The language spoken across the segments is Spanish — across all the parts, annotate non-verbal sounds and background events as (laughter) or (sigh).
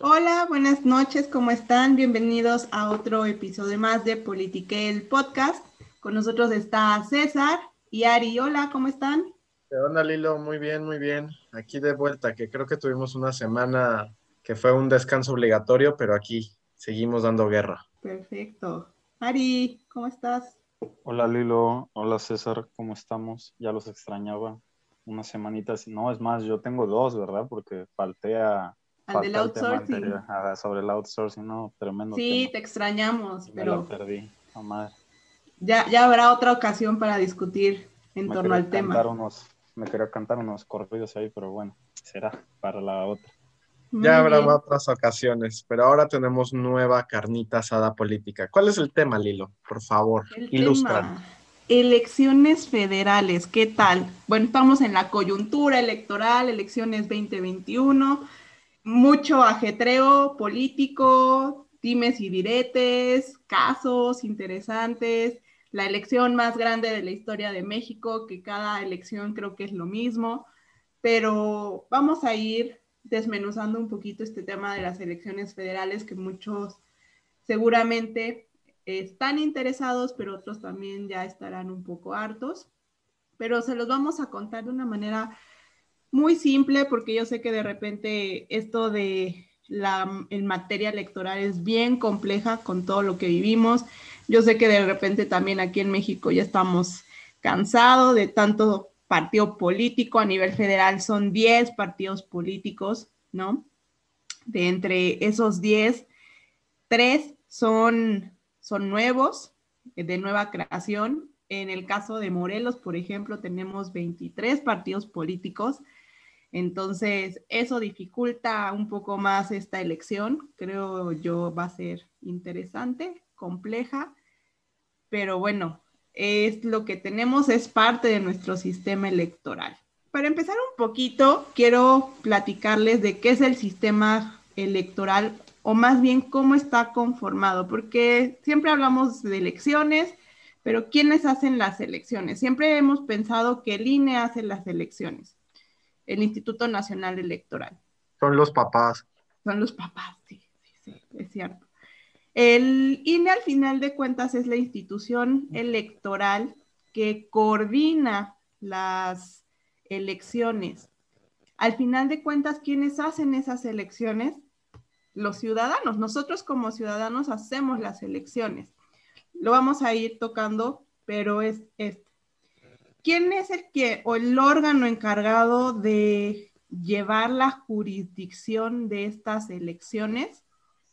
Hola, buenas noches, ¿cómo están? Bienvenidos a otro episodio más de Politique, el podcast. Con nosotros está César y Ari. Hola, ¿cómo están? ¿Qué onda, Lilo? Muy bien, muy bien. Aquí de vuelta, que creo que tuvimos una semana que fue un descanso obligatorio, pero aquí seguimos dando guerra. Perfecto. Ari, ¿cómo estás? Hola Lilo, hola César, ¿cómo estamos? Ya los extrañaba. Unas semanitas, no, es más, yo tengo dos, ¿verdad? Porque falté a... Al del outsourcing. sobre el outsourcing, no, tremendo. Sí, te extrañamos, pero... Me perdí, madre. Ya, ya habrá otra ocasión para discutir en torno al tema. Unos, me quería cantar unos corridos ahí, pero bueno, será para la otra ya habrá otras ocasiones, pero ahora tenemos nueva carnita asada política. ¿Cuál es el tema, Lilo? Por favor, ilustra. Elecciones federales, ¿qué tal? Bueno, estamos en la coyuntura electoral, elecciones 2021, mucho ajetreo político, dimes y diretes, casos interesantes, la elección más grande de la historia de México, que cada elección creo que es lo mismo, pero vamos a ir desmenuzando un poquito este tema de las elecciones federales que muchos seguramente están interesados, pero otros también ya estarán un poco hartos. Pero se los vamos a contar de una manera muy simple porque yo sé que de repente esto de la en materia electoral es bien compleja con todo lo que vivimos. Yo sé que de repente también aquí en México ya estamos cansados de tanto partido político. A nivel federal son 10 partidos políticos, ¿no? De entre esos 10, 3 son, son nuevos, de nueva creación. En el caso de Morelos, por ejemplo, tenemos 23 partidos políticos. Entonces, eso dificulta un poco más esta elección. Creo yo va a ser interesante, compleja, pero bueno, es lo que tenemos, es parte de nuestro sistema electoral. Para empezar un poquito, quiero platicarles de qué es el sistema electoral o más bien cómo está conformado, porque siempre hablamos de elecciones, pero ¿quiénes hacen las elecciones? Siempre hemos pensado que el INE hace las elecciones, el Instituto Nacional Electoral. Son los papás. Son los papás, sí, sí, sí, es cierto. El INE al final de cuentas es la institución electoral que coordina las elecciones. Al final de cuentas, ¿quiénes hacen esas elecciones? Los ciudadanos. Nosotros como ciudadanos hacemos las elecciones. Lo vamos a ir tocando, pero es este. ¿Quién es el que o el órgano encargado de llevar la jurisdicción de estas elecciones?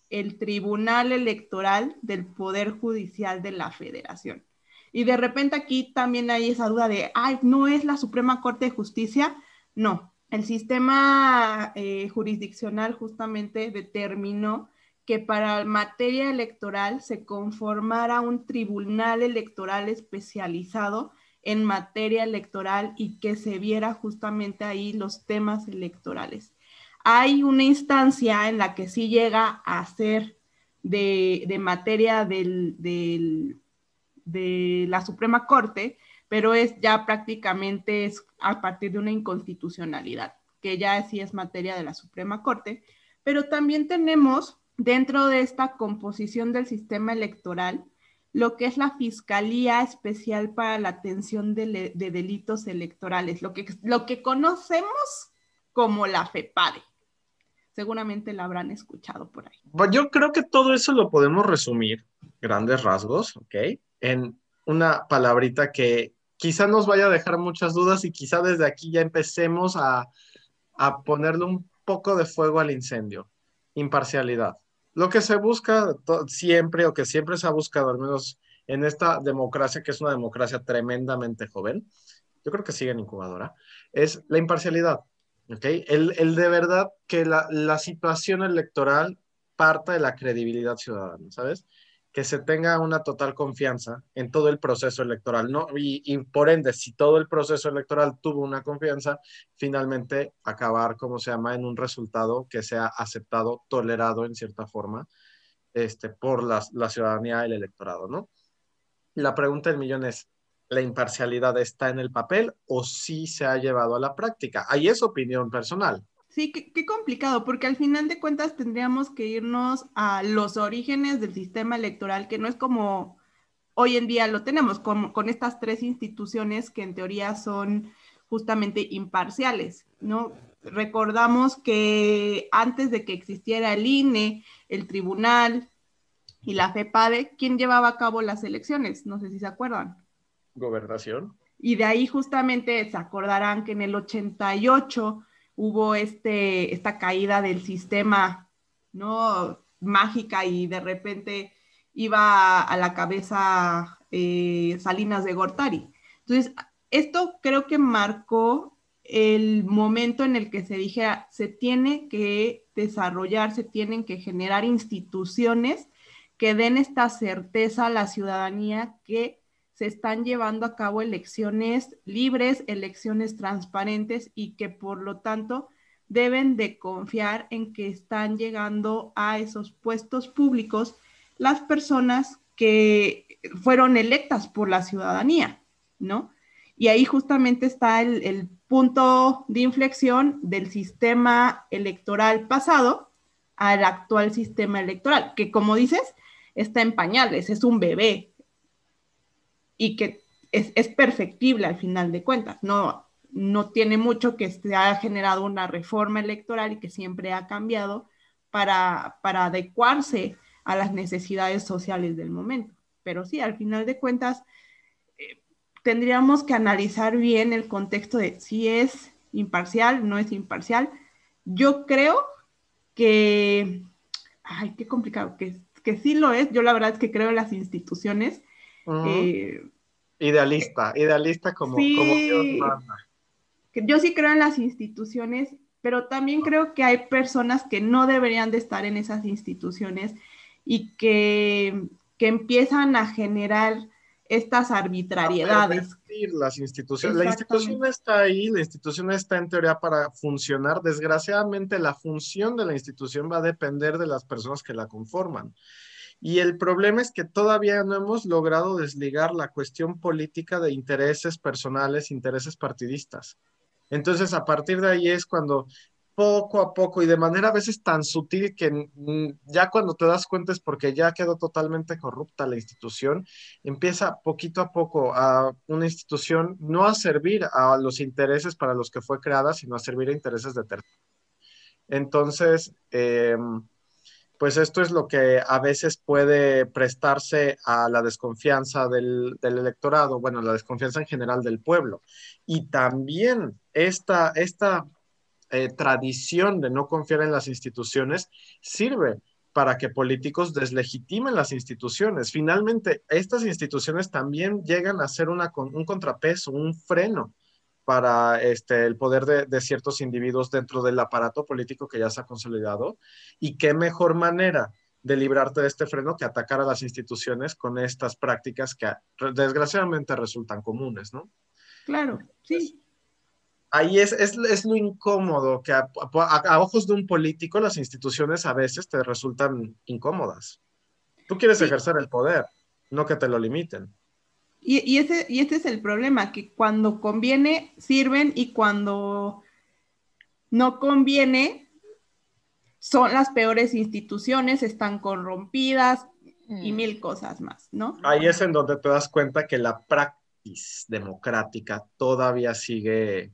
el Tribunal Electoral del Poder Judicial de la Federación. Y de repente aquí también hay esa duda de, ay, ¿no es la Suprema Corte de Justicia? No, el sistema eh, jurisdiccional justamente determinó que para materia electoral se conformara un tribunal electoral especializado en materia electoral y que se viera justamente ahí los temas electorales. Hay una instancia en la que sí llega a ser de, materia de la Suprema Corte, pero es ya prácticamente es a partir de una inconstitucionalidad, que ya sí es materia de la Suprema Corte, pero también tenemos dentro de esta composición del sistema electoral lo que es la Fiscalía Especial para la Atención de, Delitos Electorales, lo que, lo que conocemos como la FEPADE seguramente la habrán escuchado por ahí. Yo creo que todo eso lo podemos resumir, grandes rasgos, ¿ok? En una palabrita que quizá nos vaya a dejar muchas dudas y quizá desde aquí ya empecemos a, a ponerle un poco de fuego al incendio. Imparcialidad. Lo que se busca siempre o que siempre se ha buscado, al menos en esta democracia, que es una democracia tremendamente joven, yo creo que sigue en incubadora, es la imparcialidad. ¿okay? El, el, de verdad que la, la, situación electoral parta de la credibilidad ciudadana, ¿sabes? Que se tenga una total confianza en todo el proceso electoral, ¿no? Y, por ende, si todo el proceso electoral tuvo una confianza, finalmente acabar, como se llama, en un resultado que sea aceptado, tolerado en cierta forma, este, por la, la ciudadanía, el electorado, ¿no? La pregunta del millón es, la imparcialidad está en el papel o sí se ha llevado a la práctica. Ahí es opinión personal. Sí, qué, complicado, porque al final de cuentas tendríamos que irnos a los orígenes del sistema electoral, que no es como hoy en día lo tenemos, con, con estas tres instituciones que en teoría son justamente imparciales, ¿no? Recordamos que antes de que existiera el INE, el tribunal y la FEPADE, ¿quién llevaba a cabo las elecciones? No sé si se acuerdan. Gobernación. Y de ahí justamente se acordarán que en el 88 hubo este, esta caída del sistema, ¿no? Mágica y de repente iba a la cabeza eh, Salinas de Gortari. Entonces, esto creo que marcó el momento en el que se dijera, se tiene que desarrollar, se tienen que generar instituciones que den esta certeza a la ciudadanía que se están llevando a cabo elecciones libres, elecciones transparentes y que por lo tanto deben de confiar en que están llegando a esos puestos públicos las personas que fueron electas por la ciudadanía, ¿no? Y ahí justamente está el, punto de inflexión del sistema electoral pasado al actual sistema electoral, que como dices, está en pañales, es un bebé, y que es, perfectible al final de cuentas. No, no tiene mucho que se haya generado una reforma electoral y que siempre ha cambiado para, para adecuarse a las necesidades sociales del momento. Pero sí, al final de cuentas, eh, tendríamos que analizar bien el contexto de si es imparcial, no es imparcial. Yo creo que, ay, qué complicado, que, que sí lo es. Yo la verdad es que creo en las instituciones eh, idealista, idealista como, Dios manda. Yo sí creo en las instituciones, pero también creo que hay personas que no deberían de estar en esas instituciones y que, empiezan a generar estas arbitrariedades. Las instituciones. La institución está ahí, la institución está en teoría para funcionar. Desgraciadamente, la función de la institución va a depender de las personas que la conforman. Y el problema es que todavía no hemos logrado desligar la cuestión política de intereses personales, intereses partidistas. Entonces, a partir de ahí es cuando poco a poco y de manera a veces tan sutil que ya cuando te das cuenta es porque ya quedó totalmente corrupta la institución, empieza poquito a poco a una institución no a servir a los intereses para los que fue creada, sino a servir a intereses de terceros. Entonces, eh, pues esto es lo que a veces puede prestarse a la desconfianza del, electorado, bueno, la desconfianza en general del pueblo. Y también esta, esta eh, tradición de no confiar en las instituciones sirve para que políticos deslegitimen las instituciones. Finalmente, estas instituciones también llegan a ser un contrapeso, un freno para este, el poder de, ciertos individuos dentro del aparato político que ya se ha consolidado. Y qué mejor manera de librarte de este freno que atacar a las instituciones con estas prácticas que desgraciadamente resultan comunes, ¿no? Claro, sí. Ahí es, es, es lo incómodo, que a, a, ojos de un político las instituciones a veces te resultan incómodas. Tú quieres ejercer el poder, no que te lo limiten. Y, ese, y este es el problema, que cuando conviene sirven y cuando no conviene son las peores instituciones, están corrompidas y mm. mil cosas más, ¿no? Ahí es en donde te das cuenta que la práctica democrática todavía sigue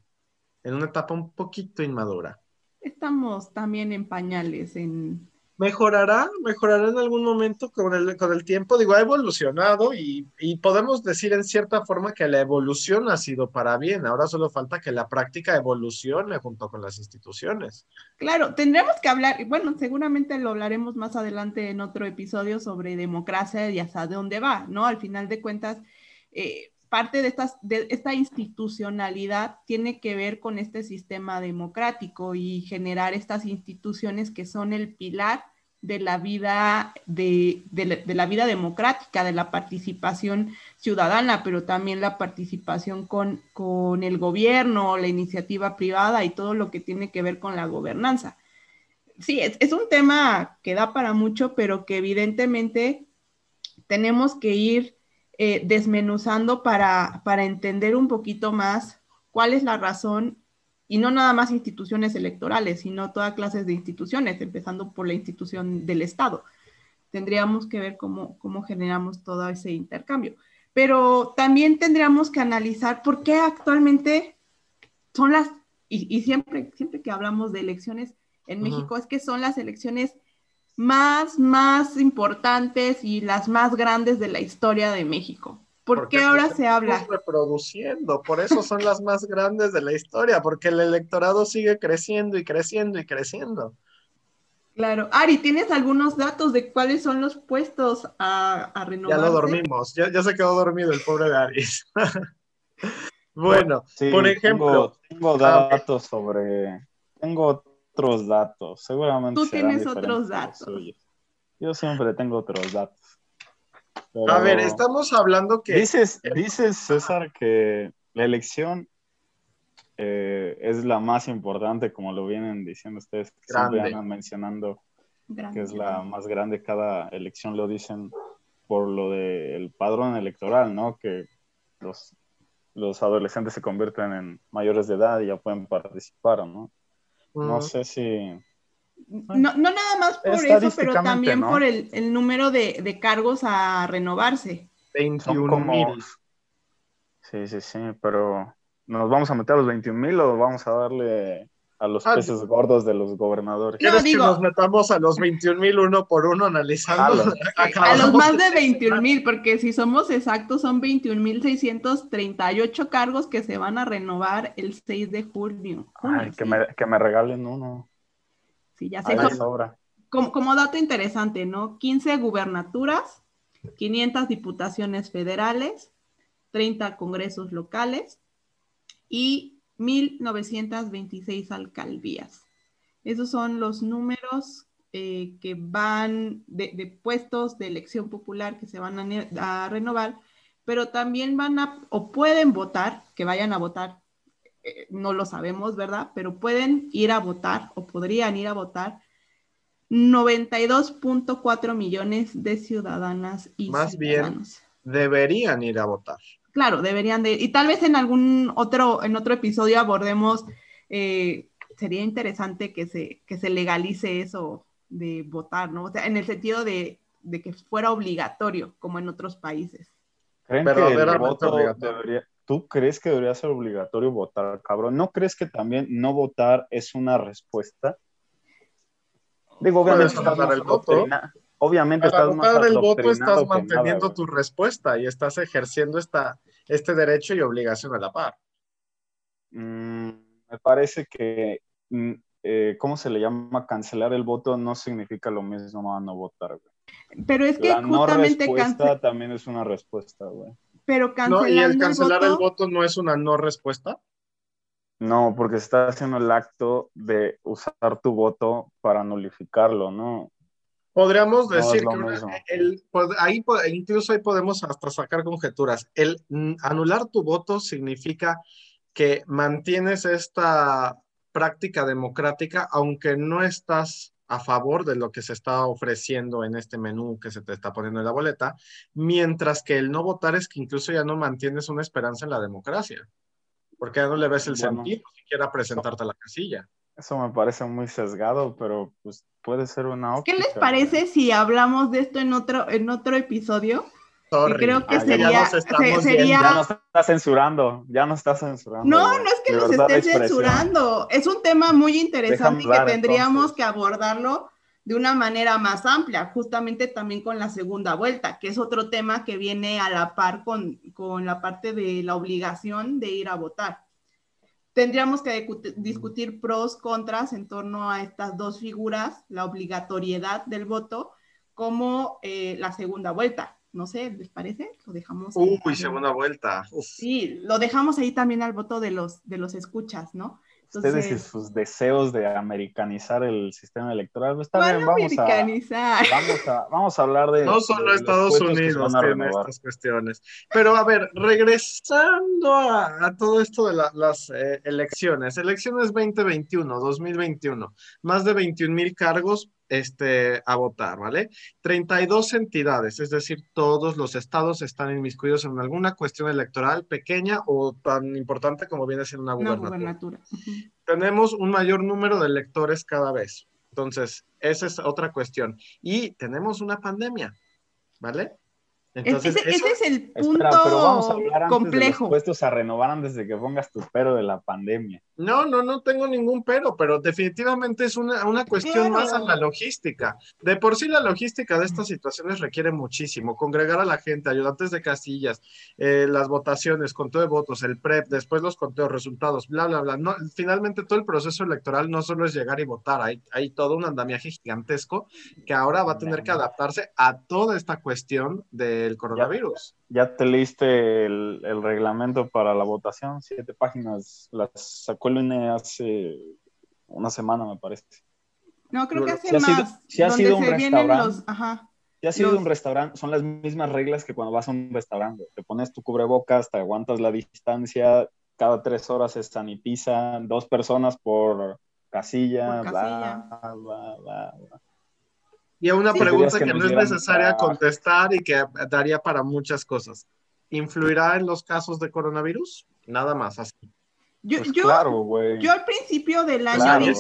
en una etapa un poquito inmadura. Estamos también en pañales en, mejorará, mejorará en algún momento con el, con el tiempo. Digo, ha evolucionado y, y, podemos decir en cierta forma que la evolución ha sido para bien. Ahora solo falta que la práctica evolucione junto con las instituciones. Claro, tendremos que hablar, bueno, seguramente lo hablaremos más adelante en otro episodio sobre democracia y hasta dónde va, ¿no? Al final de cuentas, eh, parte de, estas, de esta institucionalidad tiene que ver con este sistema democrático y generar estas instituciones que son el pilar de la vida, de, la, vida democrática, de la participación ciudadana, pero también la participación con, con el gobierno, la iniciativa privada y todo lo que tiene que ver con la gobernanza. Sí, es, es un tema que da para mucho, pero que evidentemente tenemos que ir eh, desmenuzando para, para entender un poquito más cuál es la razón, y no nada más instituciones electorales, sino toda clases de instituciones, empezando por la institución del Estado. Tendríamos que ver cómo, cómo generamos todo ese intercambio. Pero también tendríamos que analizar por qué actualmente son las, y, siempre, siempre que hablamos de elecciones en México, es que son las elecciones más, más importantes y las más grandes de la historia de México. ¿Por qué ahora se habla? reproduciendo, por eso son las más grandes de la historia, porque el electorado sigue creciendo y creciendo y creciendo. Claro. Ari, ¿tienes algunos datos de cuáles son los puestos a, a renovar? Ya lo dormimos, ya, ya, se quedó dormido el pobre de Aris. (laughs) bueno, por ejemplo. Tengo, datos sobre. Tengo otros datos, seguramente. Tú tienes otros datos. Yo siempre tengo otros datos. A ver, estamos hablando que... Dices, dices, César, que la elección eh, es la más importante, como lo vienen diciendo ustedes, que siempre andan mencionando que es la más grande. Cada elección lo dicen por lo del padrón electoral, ¿no? Que los, los adolescentes se convierten en mayores de edad y ya pueden participar, ¿no? No sé si no, no nada más por eso, pero también por el, el número de, de, cargos a renovarse. 21 mil. Sí, sí, sí, pero ¿nos vamos a meter a los 21 mil o vamos a darle a los ah, peces gordos de los gobernadores? ¿Quieres que nos metamos a los 21 mil uno por uno analizando? A los, a los más de 21 mil, porque si somos exactos son 21 mil 638 cargos que se van a renovar el 6 de julio. Ay, que, me, que me regalen uno. Sí, ya sé. Como, como, dato interesante, ¿no? 15 gubernaturas, 500 diputaciones federales, 30 congresos locales y 1.926 alcaldías. Esos son los números eh, que van de, puestos de elección popular que se van a, a, renovar, pero también van a o pueden votar, que vayan a votar eh, no lo sabemos, ¿verdad? Pero pueden ir a votar o podrían ir a votar 92.4 millones de ciudadanas y Más bien, deberían ir a votar. Claro, deberían de, y tal vez en algún otro, en otro episodio abordemos, eh, sería interesante que se, que se legalice eso de votar, ¿no? O sea, en el sentido de, de que fuera obligatorio, como en otros países. ¿Creen Pero que el voto debería, ¿Tú crees que debería ser obligatorio votar, cabrón? ¿No crees que también no votar es una respuesta? Digo, obviamente estás el voto. Obviamente Para estás votar el voto estás manteniendo tu respuesta y estás ejerciendo esta, este derecho y obligación a la par. Mm, me parece que, mm, eh, ¿cómo se le llama? Cancelar el voto no significa lo mismo a no votar, güey. Pero es que la justamente no respuesta también es una respuesta, güey. Pero cancelando ¿Y el cancelar el voto... no es una no respuesta? No, porque está haciendo el acto de usar tu voto para nulificarlo, ¿no? Podríamos decir que el, pues, ahí incluso ahí podemos hasta sacar conjeturas. El anular tu voto significa que mantienes esta práctica democrática aunque no estás a favor de lo que se está ofreciendo en este menú que se te está poniendo en la boleta, mientras que el no votar es que incluso ya no mantienes una esperanza en la democracia, porque ya no le ves el sentido siquiera presentarte a la casilla. Eso me parece muy sesgado, pero pues puede ser una ¿Qué les parece si hablamos de esto en otro, en otro episodio? Creo que ah, sería, ya, nos está censurando, ya no está censurando. No, no es que nos esté censurando. Es un tema muy interesante que tendríamos que abordarlo de una manera más amplia, justamente también con la segunda vuelta, que es otro tema que viene a la par con, con la parte de la obligación de ir a votar. Tendríamos que discutir pros, contras en torno a estas dos figuras, la obligatoriedad del voto como eh, la segunda vuelta no sé, ¿les parece? Lo dejamos. Uy, segunda vuelta. Sí, lo dejamos ahí también al voto de los, de los escuchas, ¿no? Ustedes y sus deseos de americanizar el sistema electoral. Está bien, vamos americanizar? A, (laughs) vamos, a, vamos a hablar de. No solo Estados Unidos tiene estas cuestiones. Pero a ver, regresando a, todo esto de las eh, elecciones. Elecciones 2021, 2021. Más de 21 mil cargos este, a votar, ¿vale? 32 entidades, es decir, todos los estados están inmiscuidos en alguna cuestión electoral pequeña o tan importante como viene siendo una gubernatura. Tenemos un mayor número de electores cada vez. Entonces, esa es otra cuestión. Y tenemos una pandemia, ¿vale? Ese, es el punto pero vamos a hablar complejo. De los puestos a renovar antes de que pongas tu pero de la pandemia. No, no, no tengo ningún pero, pero definitivamente es una, una cuestión más a la logística. De por sí la logística de estas situaciones requiere muchísimo. Congregar a la gente, ayudantes de casillas, eh, las votaciones, conteo de votos, el PREP, después los conteos, resultados, bla, bla, bla. No, finalmente todo el proceso electoral no solo es llegar y votar, hay, hay todo un andamiaje gigantesco que ahora va a tener que adaptarse a toda esta cuestión de el coronavirus. Ya, te leíste el, reglamento para la votación, siete páginas, las sacó el INE hace una semana, me parece. No, creo que hace más. si ha sido un restaurante, si ha sido un restaurante, son las mismas reglas que cuando vas a un restaurante. Te pones tu cubrebocas, te aguantas la distancia, cada tres horas se sanitiza, dos personas por casilla, bla, bla, bla, y a una pregunta que, no es necesaria contestar y que daría para muchas cosas. ¿Influirá en los casos de coronavirus? Nada más así. Yo, pues yo, yo, al principio del año,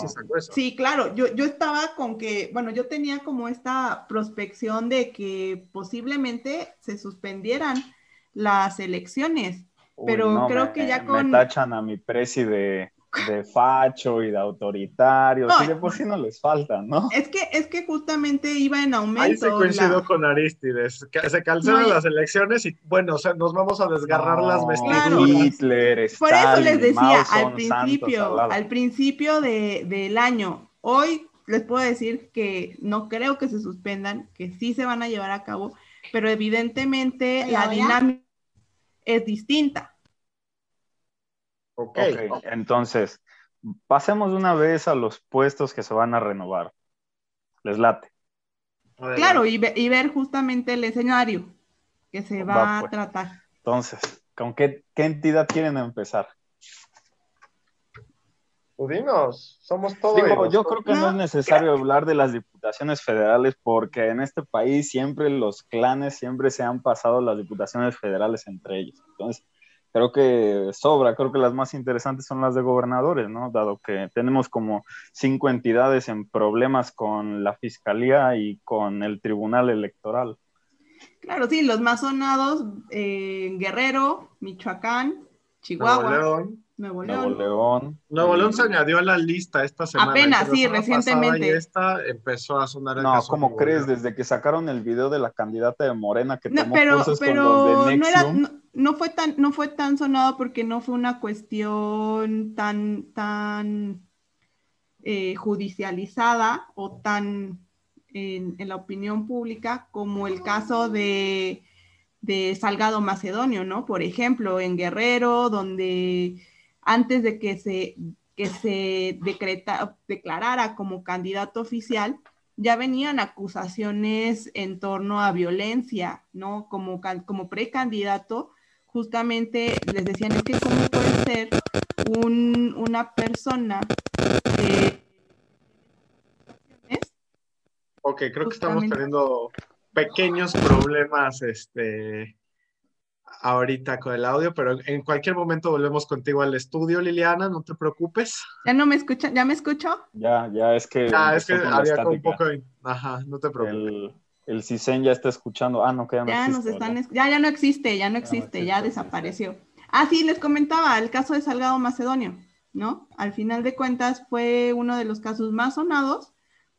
sí, claro, yo, yo estaba con que, bueno, yo tenía como esta prospección de que posiblemente se suspendieran las elecciones, pero creo que ya con... Me tachan a mi presi de, de facho y de autoritario, no, de por sí no les falta, ¿no? Es que, es que justamente iba en aumento. Ahí se coincido con Aristides, que se cancelan las elecciones y bueno, o sea, nos vamos a desgarrar las vestiduras. Hitler, Por eso les decía, al principio, al principio de, del año, hoy les puedo decir que no creo que se suspendan, que sí se van a llevar a cabo, pero evidentemente la dinámica es distinta. Ok, entonces, pasemos una vez a los puestos que se van a renovar. Les late. Claro, y, ver justamente el escenario que se va, a pues. tratar. Entonces, ¿con qué, entidad quieren empezar? Pudimos, somos todos. yo creo que no, es necesario hablar de las diputaciones federales porque en este país siempre los clanes siempre se han pasado las diputaciones federales entre ellos. Entonces, creo que sobra, creo que las más interesantes son las de gobernadores, ¿no? Dado que tenemos como cinco entidades en problemas con la fiscalía y con el tribunal electoral. Claro, sí, los más sonados, eh, Guerrero, Michoacán, Chihuahua. Nuevo León. Nuevo León. se añadió a la lista esta semana. Apenas, sí, recientemente. Y esta empezó a sonar el No, ¿cómo crees? Desde que sacaron el video de la candidata de Morena que no, pero, pero no, era, no, fue tan, no fue tan sonado porque no fue una cuestión tan, tan eh, judicializada o tan en, en la opinión pública como el caso de, de Salgado Macedonio, ¿no? Por ejemplo, en Guerrero, donde antes de que se, que se decreta, declarara como candidato oficial, ya venían acusaciones en torno a violencia, ¿no? Como, como precandidato, justamente les decían, es que cómo puede ser una persona Ok, creo que estamos teniendo pequeños problemas, este, ahorita con el audio, pero en cualquier momento volvemos contigo al estudio, Liliana, no te preocupes. ¿Ya no me escuchan? ¿Ya me escucho? Ya, ya es que... Ya, es que había un poco... Ajá, no te preocupes. El, el CISEN ya está escuchando. Ah, no, que ya no ya existe. Nos están, ya, ya no existe, ya no existe, ya, desapareció. Ah, sí, les comentaba el caso de Salgado Macedonio, ¿no? Al final de cuentas fue uno de los casos más sonados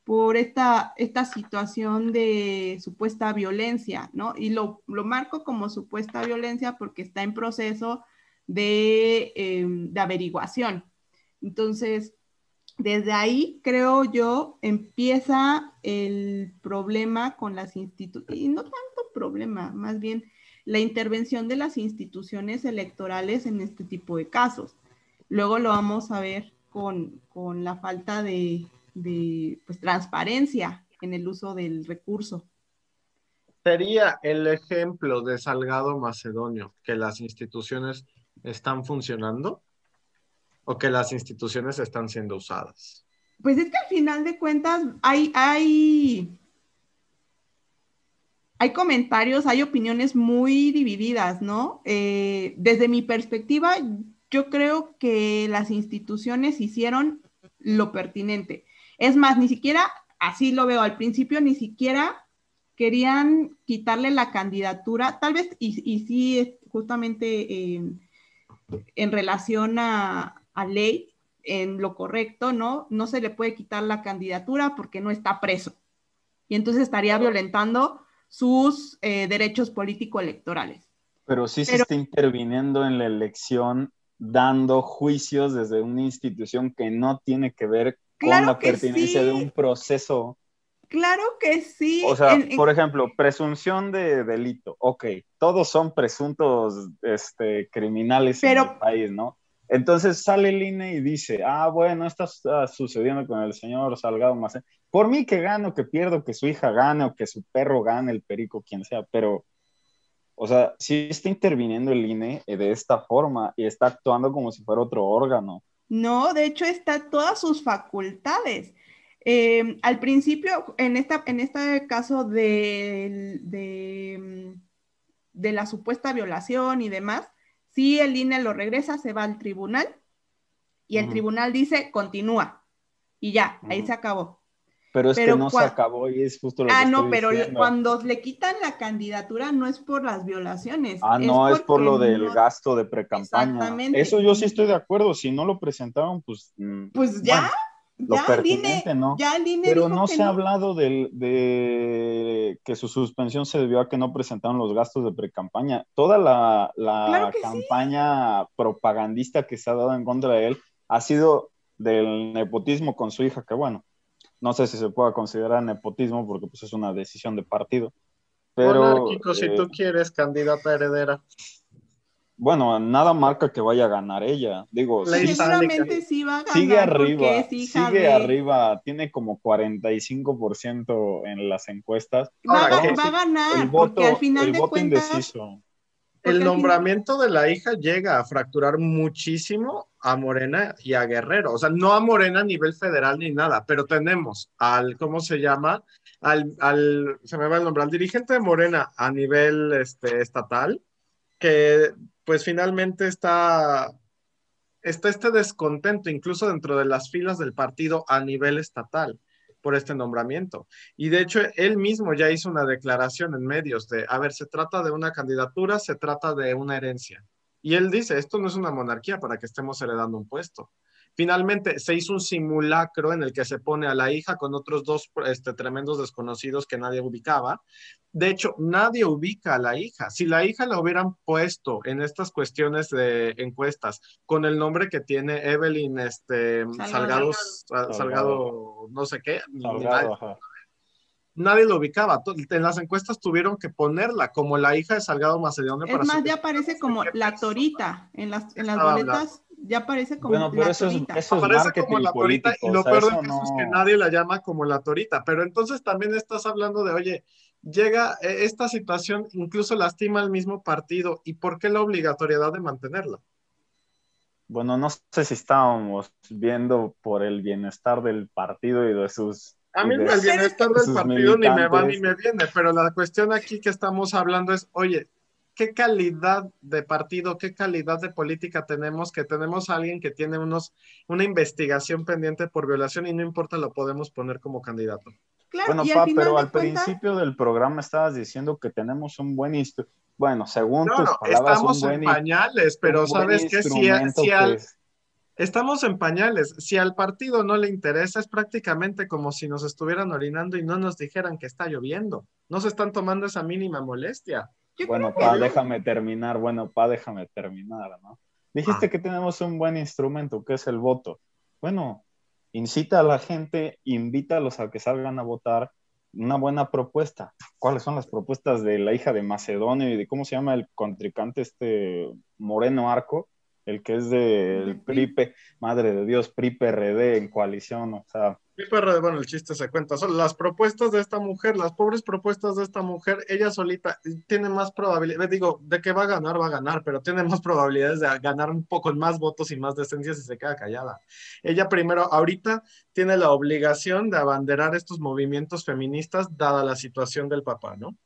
por esta, esta situación de supuesta violencia, ¿no? Y lo, marco como supuesta violencia porque está en proceso de, em, de averiguación. Entonces, desde ahí, creo yo, empieza el problema con las instituciones, y no tanto problema, más bien la intervención de las instituciones electorales en este tipo de casos. Luego lo vamos a ver con, con la falta de, de pues, transparencia en el uso del recurso. Sería el ejemplo de Salgado Macedonio, que las instituciones están funcionando o que las instituciones están siendo usadas. Pues es que al final de cuentas hay, hay, hay comentarios, hay opiniones muy divididas, ¿no? Eh, desde mi perspectiva, yo creo que las instituciones hicieron lo pertinente. Es más, ni siquiera, así lo veo al principio, ni siquiera querían quitarle la candidatura, tal vez, y, y sí, justamente en relación a, a, ley, en lo correcto, ¿no? No se le puede quitar la candidatura porque no está preso. Y entonces estaría violentando sus eh, derechos político-electorales. Pero sí se está interviniendo en la elección dando juicios desde una institución que no tiene que ver con la pertinencia de un proceso. Claro que sí. O sea, por ejemplo, presunción de delito. Ok, todos son presuntos este, criminales en el país, ¿no? Entonces sale el INE y dice, ah, bueno, esto está sucediendo con el señor Salgado Macén. Por mí que gano, que pierdo, que su hija gane o que su perro gane, el perico, quien sea, pero o sea, sí está interviniendo el INE de esta forma y está actuando como si fuera otro órgano. No, de hecho está todas sus facultades. Eh, al principio, en, esta, en este caso de, de, de, la supuesta violación y demás, si el INE lo regresa, se va al tribunal y el tribunal dice continúa y ya, ahí se acabó. Pero es que no se acabó y es justo lo ah, que Ah, no, pero cuando le quitan la candidatura no es por las violaciones. Ah, no, es, por lo del gasto de precampaña. Exactamente. Eso yo sí estoy de acuerdo. Si no lo presentaron, pues. Mm, pues ya. lo pertinente, ¿no? Ya Pero no se ha hablado de, de, que su suspensión se debió a que no presentaron los gastos de precampaña. Toda la, la campaña propagandista que se ha dado en contra de él ha sido del nepotismo con su hija, que bueno, no sé si se pueda considerar nepotismo porque pues, es una decisión de partido. Pero, si tú eh, quieres candidata heredera. Bueno, nada marca que vaya a ganar ella. Digo, seguramente sí va a ganar. Sigue arriba, sigue arriba, tiene como 45% en las encuestas. Va, a ganar, porque al final de cuentas, indeciso el nombramiento de la hija llega a fracturar muchísimo a Morena y a Guerrero. O sea, no a Morena a nivel federal ni nada, pero tenemos al, ¿cómo se llama? Al, al se me va el nombre, al dirigente de Morena a nivel este, estatal, que pues finalmente está, está este descontento incluso dentro de las filas del partido a nivel estatal por este nombramiento. Y de hecho, él mismo ya hizo una declaración en medios de, a ver, se trata de una candidatura, se trata de una herencia. Y él dice, esto no es una monarquía para que estemos heredando un puesto. Finalmente se hizo un simulacro en el que se pone a la hija con otros dos este, tremendos desconocidos que nadie ubicaba. De hecho, nadie ubica a la hija. Si la hija la hubieran puesto en estas cuestiones de encuestas con el nombre que tiene Evelyn este, Salgado, Salgado, no sé qué, nadie, lo ubicaba. En las encuestas tuvieron que ponerla como la hija de Salgado Macedonio. Es más, ya aparece como la torita en las, en las boletas ya aparece como bueno, pero la eso torita. Es, eso aparece como la torita y lo peor de eso es que nadie la llama como la torita. Pero entonces también estás hablando de, oye, llega e, esta situación, incluso lastima al mismo partido. ¿Y por qué la obligatoriedad de mantenerla? Bueno, no sé si estábamos viendo por el bienestar del partido y de sus... A mí el bienestar del partido ni me va ni me viene, pero la cuestión aquí que estamos hablando es, oye, qué calidad de partido, qué calidad de política tenemos, que tenemos a alguien que tiene unos, una investigación pendiente por violación y no importa, lo podemos poner como candidato. bueno, pa, pero al principio del programa estabas diciendo que tenemos un buen instrumento. Bueno, según tus palabras, estamos en pañales, pero sabes que si, si al, estamos en pañales. Si al partido no le interesa, es prácticamente como si nos estuvieran orinando y no nos dijeran que está lloviendo. No se están tomando esa mínima molestia bueno, pa, déjame terminar. Bueno, pa, déjame terminar, ¿no? Dijiste ah. que tenemos un buen instrumento, que es el voto. Bueno, incita a la gente, invítalos a que salgan a votar una buena propuesta. ¿Cuáles son las propuestas de la hija de Macedonio y de cómo se llama el contrincante este Moreno Arco? El que es del PRIPE, madre de Dios, PRI-PRD en coalición, o sea, bueno, el chiste se cuenta. Son las propuestas de esta mujer, las pobres propuestas de esta mujer, ella solita tiene más probabilidades, digo, de que va a ganar, va a ganar, pero tiene más probabilidades de ganar un poco más votos y más decencia si se queda callada. Ella primero, ahorita, tiene la obligación de abanderar estos movimientos feministas dada la situación del papá, ¿no?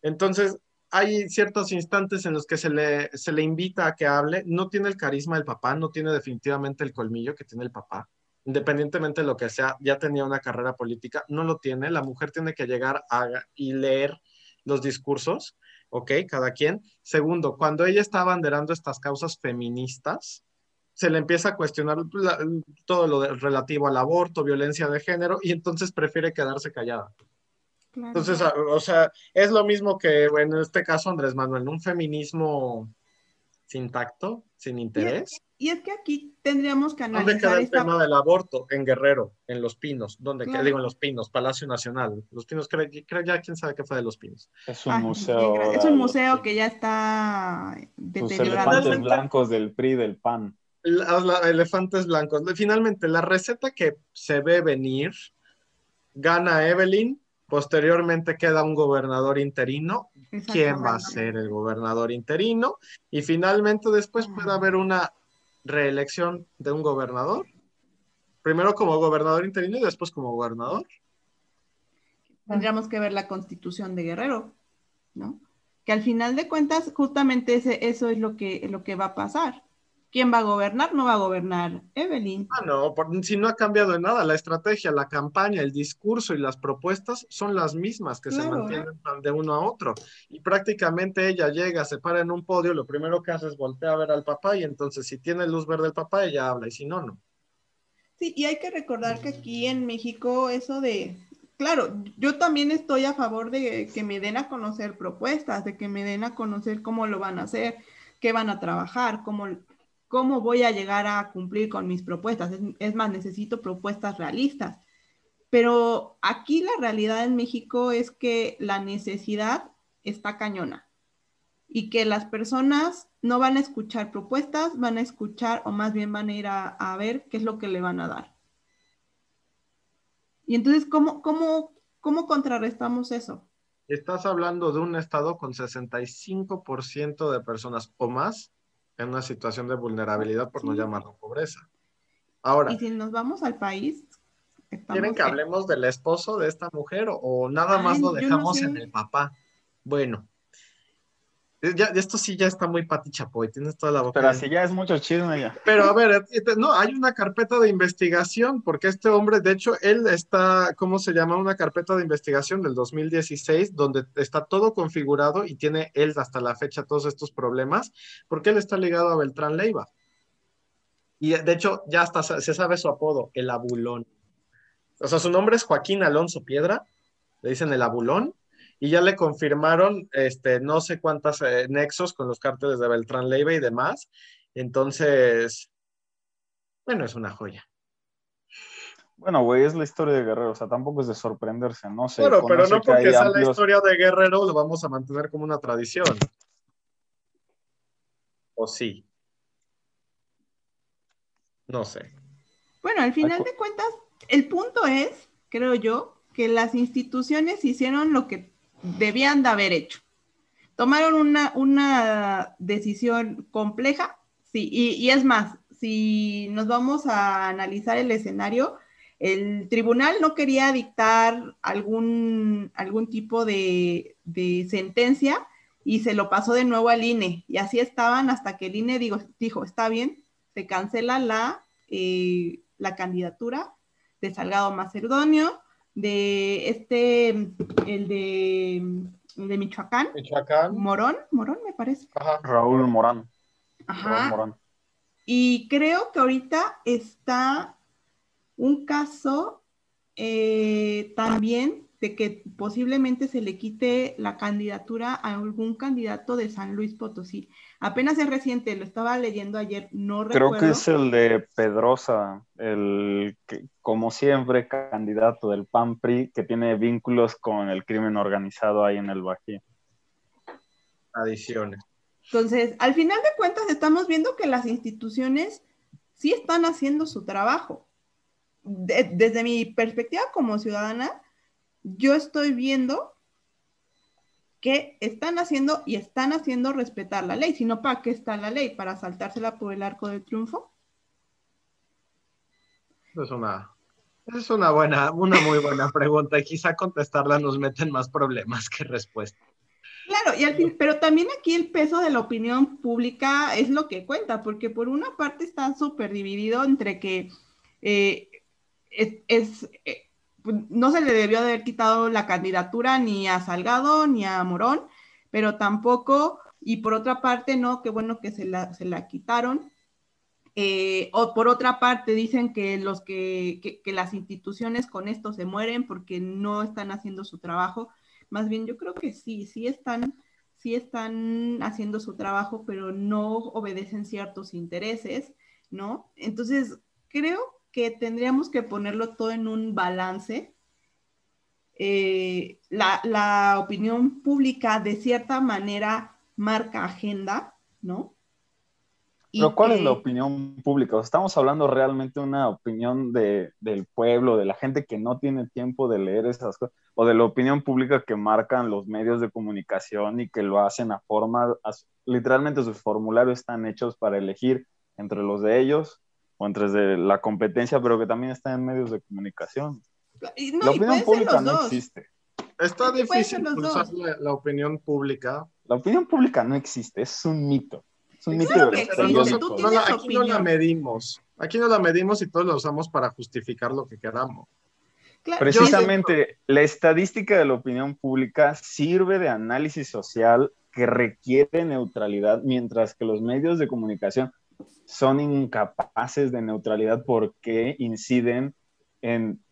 Entonces, hay ciertos instantes en los que se le, se le invita a que hable, no tiene el carisma del papá, no tiene definitivamente el colmillo que tiene el papá independientemente de lo que sea, ya tenía una carrera política, no lo tiene, la mujer tiene que llegar a, y leer los discursos, ¿ok? Cada quien. Segundo, cuando ella está abanderando estas causas feministas, se le empieza a cuestionar todo lo relativo al aborto, violencia de género, y entonces prefiere quedarse callada. Entonces, o sea, es lo mismo que en este caso Andrés Manuel, un feminismo sin tacto, sin interés. Y es que aquí tendríamos que analizar. ¿Dónde queda el tema del aborto? En Guerrero, en Los Pinos. ¿Dónde queda? Digo, en Los Pinos, Palacio Nacional. Los Pinos, creo, creo ya quién sabe qué fue de Los Pinos. Es un museo. Es un museo que ya está deteriorado. Los elefantes blancos del PRI del PAN. elefantes blancos. Finalmente, la receta que se ve venir gana Evelyn. Posteriormente queda un gobernador interino. ¿Quién va a ser el gobernador interino? Y finalmente después puede haber una reelección de un gobernador, primero como gobernador interino y después como gobernador. Tendríamos que ver la constitución de Guerrero, ¿no? Que al final de cuentas, justamente ese, eso es lo que, lo que va a pasar. ¿Quién va a gobernar? No va a gobernar Evelyn. Ah, no, si no ha cambiado en nada, la estrategia, la campaña, el discurso y las propuestas son las mismas que se mantienen de uno a otro. Y prácticamente ella llega, se para en un podio, lo primero que hace es voltear a ver al papá y entonces si tiene luz verde el papá, ella habla y si no, no. Sí, y hay que recordar que aquí en México eso de, claro, yo también estoy a favor de que me den a conocer propuestas, de que me den a conocer cómo lo van a hacer, qué van a trabajar, cómo ¿Cómo voy a llegar a cumplir con mis propuestas? Es, más, necesito propuestas realistas. Pero aquí la realidad en México es que la necesidad está cañona y que las personas no van a escuchar propuestas, van a escuchar o más bien van a ir a, ver qué es lo que le van a dar. Y entonces, ¿cómo, cómo, cómo contrarrestamos eso? Estás hablando de un estado con 65% de personas o más en una situación de vulnerabilidad, por no llamarlo pobreza. Ahora. Y si nos vamos al país. ¿Quieren que hablemos del esposo de esta mujer o, nada más lo dejamos en el papá? Bueno, ya, esto sí ya está muy pati chapoy, tienes toda la boca. Pero así ya es mucho chisme ya. Pero a ver, eh, no, hay una carpeta de investigación, porque este hombre, de hecho, él está, ¿cómo se llama? Una carpeta de investigación del 2016, donde está todo configurado y tiene él hasta la fecha todos estos problemas, porque él está ligado a Beltrán Leiva. Y de hecho, ya hasta se sabe su apodo, el abulón. O sea, su nombre es Joaquín Alonso Piedra, le dicen el abulón, y ya le confirmaron este, no sé cuántos eh, nexos con los cárteles de Beltrán Leiva y demás. Entonces, bueno, es una joya. Bueno, güey, es la historia de Guerrero, o sea, tampoco es de sorprenderse, no sé. Bueno, pero no porque sea la historia de Guerrero lo vamos a mantener como una tradición. ¿O sí? No sé. Bueno, al final de cuentas, el punto es, creo yo, que las instituciones hicieron lo que debían de haber hecho. Tomaron una, una decisión compleja, sí, y, es más, si nos vamos a analizar el escenario, el tribunal no quería dictar algún, algún tipo de, sentencia y se lo pasó de nuevo al INE. Y así estaban hasta que el INE dijo, está bien, se cancela la, eh, la candidatura de Salgado Macedonio, de este, el de, de Michoacán. Michoacán. Morón, Morón me parece. Raúl Morán. Ajá. Y creo que ahorita está un caso eh, también de que posiblemente se le quite la candidatura a algún candidato de San Luis Potosí. Apenas es reciente, lo estaba leyendo ayer, no recuerdo. Creo que es el de Pedrosa, el que, como siempre, candidato del PAN-PRI, que tiene vínculos con el crimen organizado ahí en el Bajío. Adiciones. Entonces, al final de cuentas, estamos viendo que las instituciones sí están haciendo su trabajo desde mi perspectiva como ciudadana, yo estoy viendo que están haciendo y están haciendo respetar la ley, sino para qué está la ley, para saltársela por el arco del triunfo. Es una, es una buena, una muy buena (laughs) pregunta y quizá contestarla nos mete en más problemas que respuesta. Claro, y al fin, pero también aquí el peso de la opinión pública es lo que cuenta, porque por una parte está súper dividido entre que eh, es, eh, no se le debió haber quitado la candidatura ni a Salgado ni a Morón, pero tampoco, y por otra parte, no, qué bueno que se la, se la quitaron. Eh, o por otra parte, dicen que, los que, que, las instituciones con esto se mueren porque no están haciendo su trabajo. Más bien, yo creo que sí, sí están, sí están haciendo su trabajo, pero no obedecen ciertos intereses, ¿no? Entonces, creo que tendríamos que ponerlo todo en un balance. Eh, la, opinión pública de cierta manera marca agenda, ¿no? Pero ¿cuál es la opinión pública? estamos hablando realmente de una opinión de, del pueblo, de la gente que no tiene tiempo de leer esas cosas, o de la opinión pública que marcan los medios de comunicación y que lo hacen a forma, literalmente sus formularios están hechos para elegir entre los de ellos o entre la competencia, pero que también está en medios de comunicación. la opinión pública no existe. Está difícil usar la, opinión pública. La opinión pública no existe, es un mito. Es un mito de Aquí no la medimos. Aquí no la medimos y todos la usamos para justificar lo que queramos. Precisamente, la estadística de la opinión pública sirve de análisis social que requiere neutralidad, mientras que los medios de comunicación son incapaces de neutralidad porque inciden en...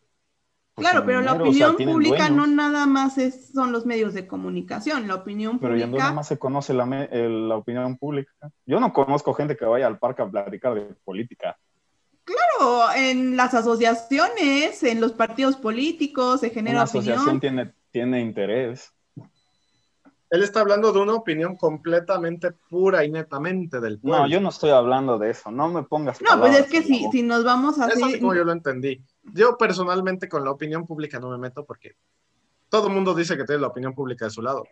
Pues, claro, pero la opinión pública no nada más es, son los medios de comunicación, la opinión pero pública... Pero ya nada más se conoce la, la opinión pública. Yo no conozco gente que vaya al parque a platicar de política. Claro, en las asociaciones, en los partidos políticos se genera Una asociación tiene, tiene interés. Él está hablando de una opinión completamente pura y netamente del pueblo. No, yo no estoy hablando de eso, no me pongas. No, pues es que si, si nos vamos a... Eso como yo lo entendí. Yo personalmente con la opinión pública no me meto porque todo el mundo dice que tiene la opinión pública de su lado.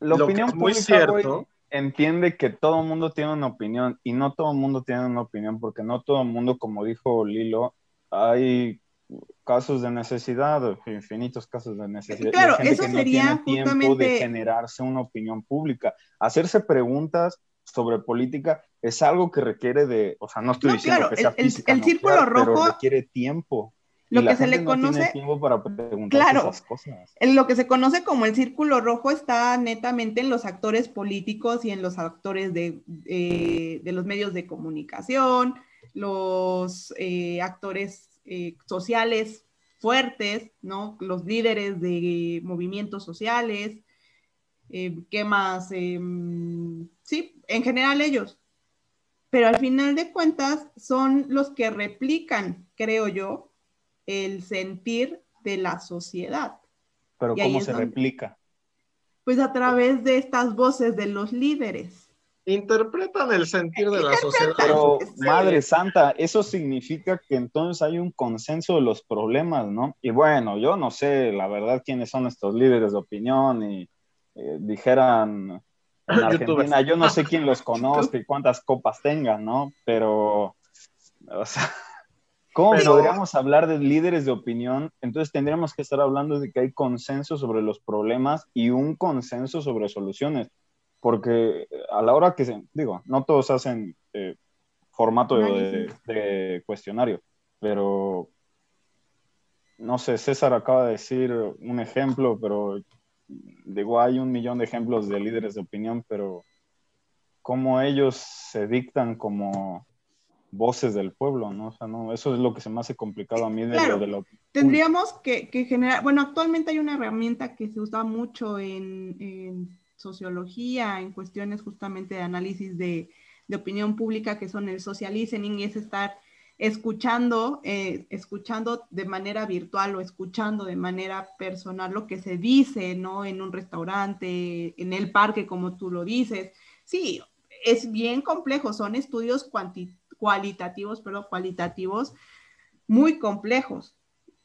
La opinión pública cierto, entiende que todo el mundo tiene una opinión y no todo el mundo tiene una opinión porque no todo el mundo, como dijo Lilo, hay casos de necesidad, infinitos casos de necesidad. Claro, eso sería no tiene tiempo de generarse una opinión pública. Hacerse preguntas sobre política es algo que requiere de, o sea, no estoy diciendo que sea el, el, círculo rojo pero requiere tiempo. Lo que se le conoce tiempo para preguntar esas cosas. En lo que se conoce como el círculo rojo está netamente en los actores políticos y en los actores de, eh, de los medios de comunicación, los eh, actores eh, sociales fuertes, ¿no? Los líderes de movimientos sociales, eh, ¿qué más? Em, sí, en general ellos. Pero al final de cuentas son los que replican, creo yo, el sentir de la sociedad. Pero ¿cómo se replica? Pues a través de estas voces de los líderes interpretan el sentir de la sociedad. Pero, Madre Santa, eso significa que entonces hay un consenso de los problemas, ¿no? Y bueno, yo no sé, la verdad, quiénes son estos líderes de opinión y eh, dijeran en (laughs) Argentina, yo no sé quién los (laughs) conozca y cuántas copas tengan, ¿no? Pero, o sea, (laughs) ¿cómo podríamos hablar de líderes de opinión? Entonces tendríamos que estar hablando de que hay consenso sobre los problemas y un consenso sobre soluciones porque a la hora que se, digo, no todos hacen eh, formato de, cuestionario, pero no sé, César acaba de decir un ejemplo, pero digo, hay un millón de ejemplos de líderes de opinión, pero cómo ellos se dictan como voces del pueblo, ¿no? O sea, no, eso es lo que se me hace complicado a mí de, lo de la Tendríamos que, generar, bueno, actualmente hay una herramienta que se usa mucho en sociología, en cuestiones justamente de análisis de, opinión pública, que son el social listening, y es estar escuchando, eh, escuchando de manera virtual o escuchando de manera personal lo que se dice, ¿no? En un restaurante, en el parque, como tú lo dices. Sí, es bien complejo, son estudios cualitativos, pero cualitativos muy complejos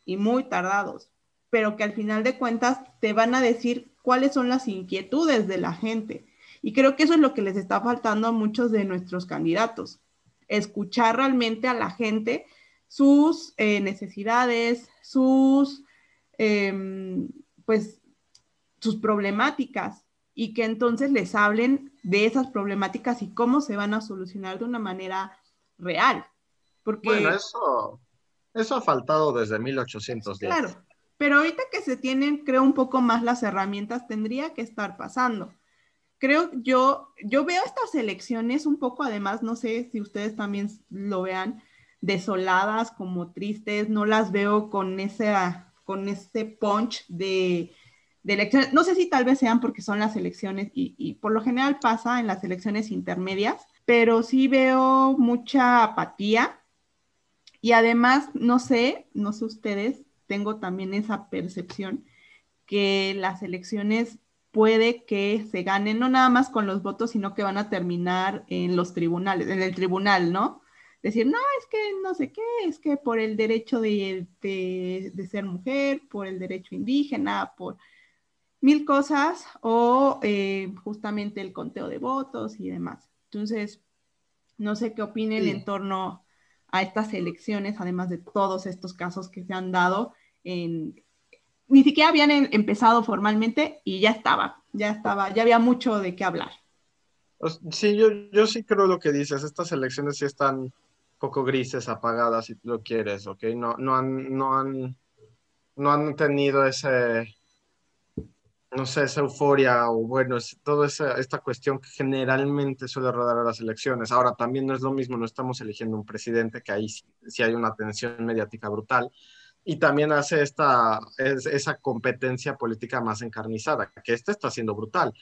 y muy tardados, pero que al final de cuentas te van a decir cuáles son las inquietudes de la gente. Y creo que eso es lo que les está faltando a muchos de nuestros candidatos, escuchar realmente a la gente sus eh, necesidades, sus, em, pues, sus problemáticas y que entonces les hablen de esas problemáticas y cómo se van a solucionar de una manera real. Porque, bueno, eso, eso ha faltado desde 1810. Claro, pero ahorita que se tienen, creo, un poco más las herramientas, tendría que estar pasando. Creo yo, yo veo estas elecciones un poco, además, no sé si ustedes también lo vean, desoladas, como tristes, no las veo con, con ese punch de, de elecciones. No sé si tal vez sean porque son las elecciones y, y por lo general pasa en las elecciones intermedias, pero sí veo mucha apatía y además, no sé, no sé ustedes, tengo también esa percepción que las elecciones puede que se ganen no nada más con los votos, sino que van a terminar en los tribunales, en el tribunal, ¿no? Decir, no, es que no sé qué, es que por el derecho de, ser mujer, por el derecho indígena, por mil cosas, o eh, justamente el conteo de votos y demás. Entonces, no sé qué opinen en torno a estas elecciones, además de todos estos casos que se han dado en, ni siquiera habían em, empezado formalmente y ya estaba, ya estaba, ya había mucho de qué hablar. Sí, yo, yo sí creo lo que dices, estas elecciones sí están poco grises, apagadas, si lo quieres, ¿ok? No, no, han, no, han, no han tenido ese, no sé, esa euforia o bueno, es, toda esta cuestión que generalmente suele rodar a las elecciones. Ahora, también no es lo mismo, no estamos eligiendo un presidente, que ahí sí, hay una tensión mediática brutal, y también hace esta, esa competencia política más encarnizada, que esta está siendo brutal.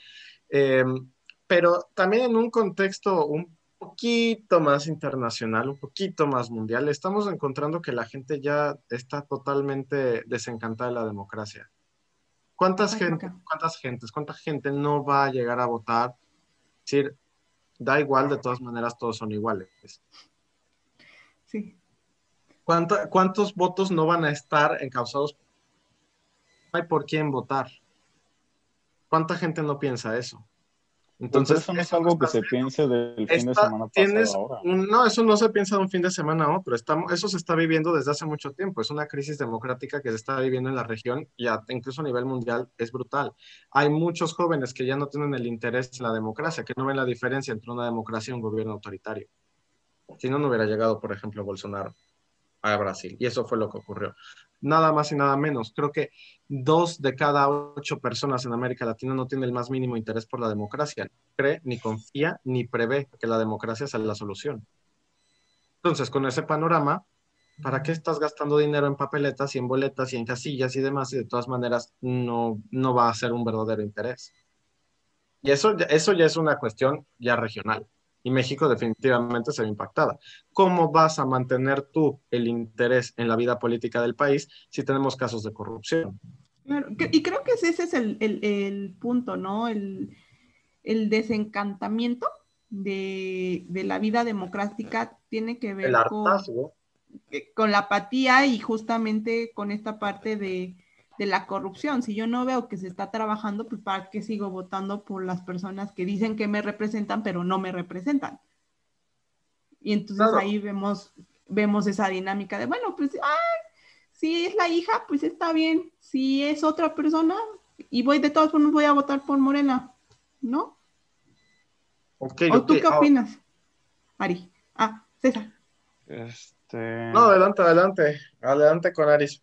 Em, pero también en un contexto un poquito más internacional, un poquito más mundial, estamos encontrando que la gente ya está totalmente desencantada de la democracia. ¿Cuántas, gente, ¿Cuántas gentes, cuánta gente no va a llegar a votar? Es decir, da igual, de todas maneras todos son iguales. Sí. ¿Cuántos votos no van a estar encausados? No hay por quién votar. ¿Cuánta gente no piensa eso? Entonces, eso no es algo que se piense del fin de semana pasado No, eso no se piensa de un fin de semana a otro. Estamos, eso se está viviendo desde hace mucho tiempo. Es una crisis democrática que se está viviendo en la región y incluso a nivel mundial es brutal. Hay muchos jóvenes que ya no tienen el interés en la democracia, que no ven la diferencia entre una democracia y un gobierno autoritario. Si no, no hubiera llegado, por ejemplo, Bolsonaro a Brasil. Y eso fue lo que ocurrió. Nada más y nada menos. Creo que dos de cada ocho personas en América Latina no tienen el más mínimo interés por la democracia. Cree, ni confía, ni prevé que la democracia sea la solución. Entonces, con ese panorama, ¿para qué estás gastando dinero en papeletas y en boletas y en casillas y demás? Y de todas maneras no, no va a ser un verdadero interés. Y eso, eso ya es una cuestión ya regional y México definitivamente se ve impactada. ¿Cómo vas a mantener tú el interés en la vida política del país si tenemos casos de corrupción? y creo que ese es el, punto, ¿no? El, desencantamiento de, la vida democrática tiene que ver con, con la apatía y justamente con esta parte de de la corrupción. Si yo no veo que se está trabajando, pues ¿para qué sigo votando por las personas que dicen que me representan, pero no me representan? Y entonces ahí vemos, vemos esa dinámica de, bueno, pues, si es la hija, pues está bien. Si es otra persona, y voy de todas formas, voy a votar por Morena, ¿no? ¿O tú qué opinas, Ari? Ah, César. Este... No, adelante, adelante. Adelante con Aris.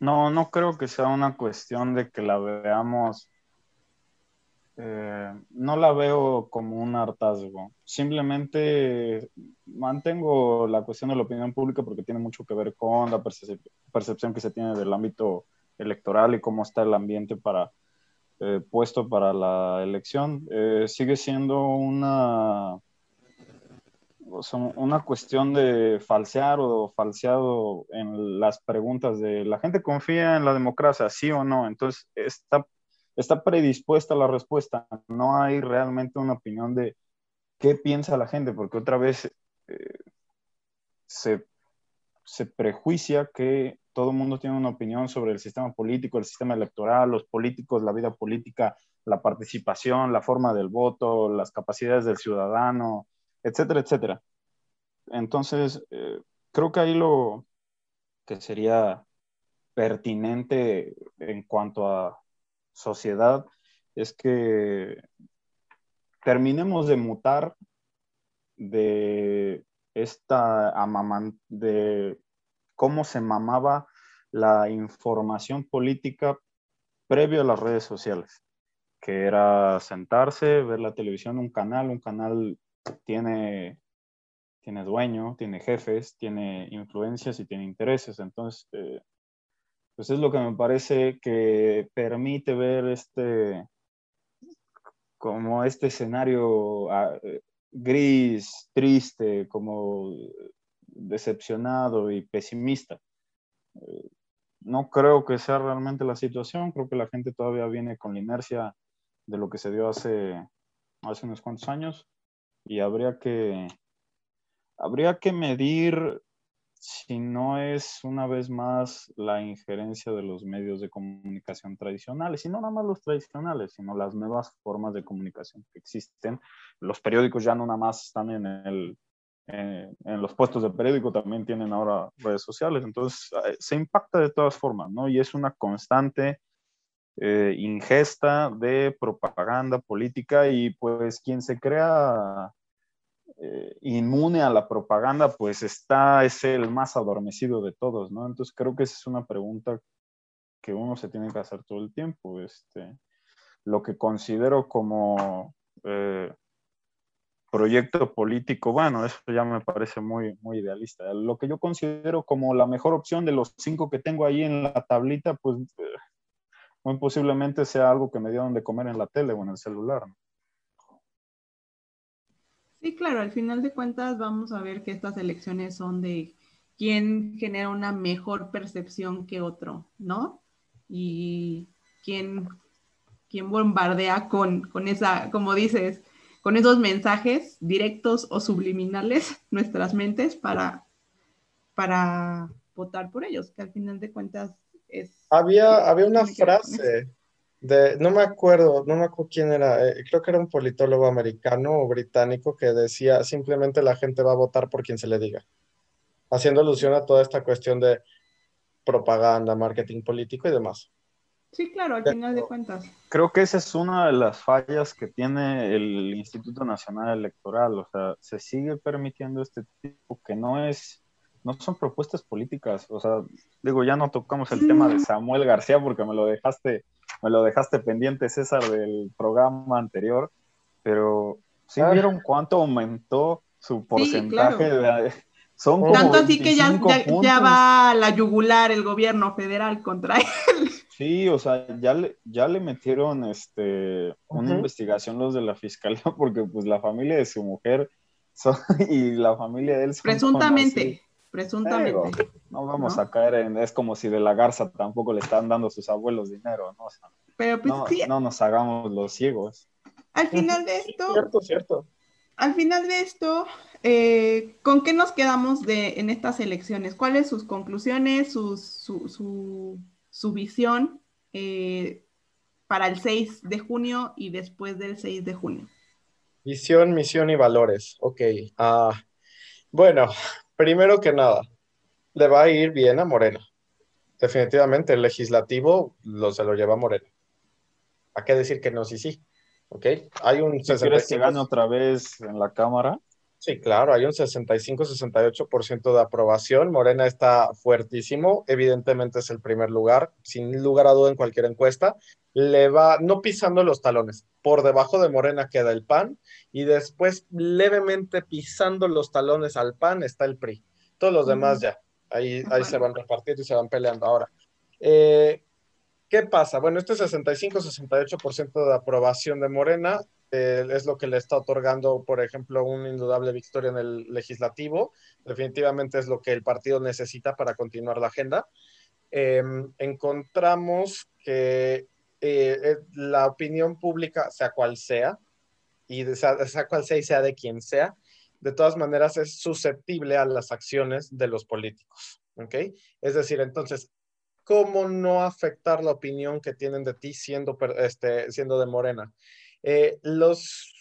No, no creo que sea una cuestión de que la veamos. Eh, no la veo como un hartazgo. Simplemente mantengo la cuestión de la opinión pública porque tiene mucho que ver con la percepción que se tiene del ámbito electoral y cómo está el ambiente para eh, puesto para la elección. Eh, sigue siendo una una cuestión de falsear o falseado en las preguntas de la gente confía en la democracia, sí o no. Entonces está, está predispuesta la respuesta. No hay realmente una opinión de qué piensa la gente, porque otra vez eh, se se prejuicia que todo el mundo tiene una opinión sobre el sistema político, el sistema electoral, los políticos, la vida política, la participación, la forma del voto, las capacidades del ciudadano, etcétera, etcétera. Entonces, eh, creo que ahí lo que sería pertinente en cuanto a sociedad es que terminemos de mutar de esta de cómo se mamaba la información política previo a las redes sociales, que era sentarse, ver la televisión, un canal, un canal tiene, tiene dueño, tiene jefes, tiene influencias y tiene intereses. Entonces, eh, pues es lo que me parece que permite ver este, como este escenario ah, gris, triste, como decepcionado y pesimista. Eh, no creo que sea realmente la situación, creo que la gente todavía viene con la inercia de lo que se dio hace, hace unos cuantos años y habría que, habría que medir si no es una vez más la injerencia de los medios de comunicación tradicionales, y no nada más los tradicionales, sino las nuevas formas de comunicación que existen. Los periódicos ya no nada más están en, el, eh, en los puestos de periódico, también tienen ahora redes sociales, entonces eh, se impacta de todas formas, ¿no? Y es una constante eh, ingesta de propaganda política y pues quien se crea eh, inmune a la propaganda, pues está, es el más adormecido de todos, ¿no? Entonces creo que esa es una pregunta que uno se tiene que hacer todo el tiempo. Este, lo que considero como eh, proyecto político, bueno, eso ya me parece muy, muy idealista. Lo que yo considero como la mejor opción de los cinco que tengo ahí en la tablita, pues muy posiblemente sea algo que me dieron de comer en la tele o en el celular. Sí, claro, al final de cuentas vamos a ver que estas elecciones son de quién genera una mejor percepción que otro, ¿no? Y quién, quién bombardea con, con esa, como dices, con esos mensajes directos o subliminales (laughs) nuestras mentes para, para votar por ellos, que al final de cuentas es... Había, había una frase no me acuerdo, no me acuerdo quién era, eh, creo que era un politólogo americano o británico que decía simplemente la gente va a votar por quien se le diga, haciendo alusión a toda esta cuestión de propaganda, marketing político y demás. Sí, claro, al final de cuentas. Creo que esa es una de las fallas que tiene el Instituto Nacional Electoral, o sea, se sigue permitiendo este tipo que no es, no son propuestas políticas, o sea, digo, ya no tocamos el tema de. Samuel García porque me lo dejaste me lo dejaste pendiente, César, del programa anterior, pero ¿sí ah. vieron cuánto aumentó su porcentaje de... Son Tanto así que ya, ya, va la yugular el gobierno federal contra él. Sí, o sea, ya le, ya le metieron este, una investigación los de la fiscalía (laughs) porque pues la familia de su mujer y la familia de él... Presuntamente presuntamente. no vamos a caer en, es como si de la garza tampoco le están dando a sus abuelos dinero, ¿no? Pero pues, no, nos hagamos los ciegos. Al final de esto, cierto, cierto. Al final de esto, eh, ¿con qué nos quedamos de, en estas elecciones? ¿Cuáles sus conclusiones, su, su, su, visión eh, para el 6 de junio y después del 6 de junio? Visión, misión y valores. Ok. Ah, bueno, Primero que nada, le va a ir bien a Morena. Definitivamente, el legislativo lo, se lo lleva a Morena. ¿A qué decir que no? Sí, sí. ¿Ok? Hay un ¿Quieres que gane otra vez en la Cámara? Sí, claro, hay un 65-68% de aprobación. Morena está fuertísimo. Evidentemente es el primer lugar, sin lugar a duda en cualquier encuesta. Le va, no pisando los talones. Por debajo de Morena queda el PAN y después levemente pisando los talones al PAN está el PRI. Todos los demás ya. Ahí, ahí se van repartiendo y se van peleando. Ahora, eh, ¿qué pasa? Bueno, este 65-68% de aprobación de Morena eh, es lo que le está otorgando, por ejemplo, una indudable victoria en el legislativo. Definitivamente es lo que el partido necesita para continuar la agenda. Em, encontramos que eh, eh, la opinión pública, sea cual sea, y sea, cual sea y sea de quien sea, de todas maneras es susceptible a las acciones de los políticos. ¿Ok? Es decir, entonces, ¿cómo no afectar la opinión que tienen de ti siendo, este, siendo de Morena? Eh, los